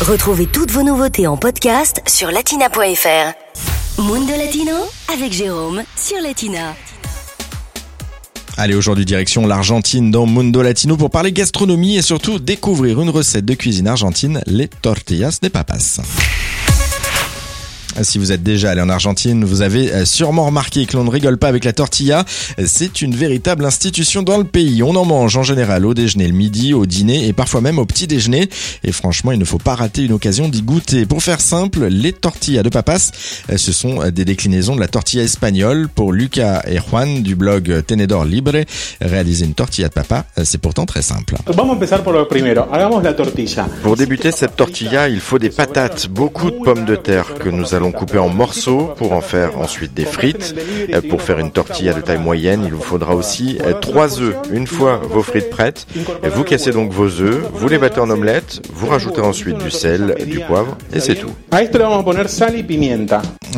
Retrouvez toutes vos nouveautés en podcast sur latina.fr. Mundo Latino avec Jérôme sur Latina. Allez, aujourd'hui direction l'Argentine dans Mundo Latino pour parler gastronomie et surtout découvrir une recette de cuisine argentine, les tortillas de papas. Si vous êtes déjà allé en Argentine, vous avez euh, sûrement remarqué que l'on ne rigole pas avec la tortilla. C'est une véritable institution dans le pays. On en mange en général au déjeuner, le midi, au dîner et parfois même au petit déjeuner. Et franchement, il ne faut pas rater une occasion d'y goûter. Pour faire simple, les tortillas de papas, euh, ce sont des déclinaisons de la tortilla espagnole. Pour Lucas et Juan du blog Tenedor Libre, réaliser une tortilla de papa, euh, c'est pourtant très simple. Pour débuter cette tortilla, il faut des patates, beaucoup de pommes de terre que nous allons couper en morceaux pour en faire ensuite des frites. Euh, pour faire une tortilla de taille moyenne, il vous faudra aussi euh, trois œufs. Une fois vos frites prêtes, vous cassez donc vos œufs, vous les battez en omelette, vous rajoutez ensuite du sel, du poivre et c'est tout.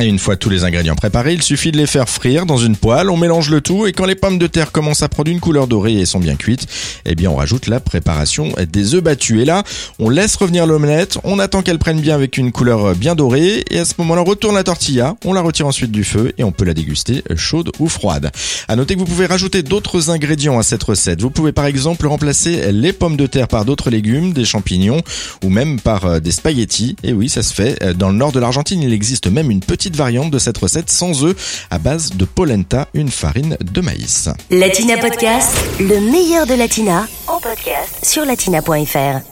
Et une fois tous les ingrédients préparés, il suffit de les faire frire dans une poêle, on mélange le tout et quand les pommes de terre commencent à prendre une couleur dorée et sont bien cuites, eh bien on rajoute la préparation des œufs battus. Et là, on laisse revenir l'omelette, on attend qu'elle prenne bien avec une couleur bien dorée et à ce moment-là on retourne la tortilla, on la retire ensuite du feu et on peut la déguster chaude ou froide. À noter que vous pouvez rajouter d'autres ingrédients à cette recette. Vous pouvez par exemple remplacer les pommes de terre par d'autres légumes, des champignons ou même par euh, des spaghettis. Et oui, ça se fait. Euh, dans le nord de l'Argentine, il existe même une petite variante de cette recette sans œufs à base de polenta, une farine de maïs. Latina Podcast, le meilleur de Latina en podcast sur latina.fr.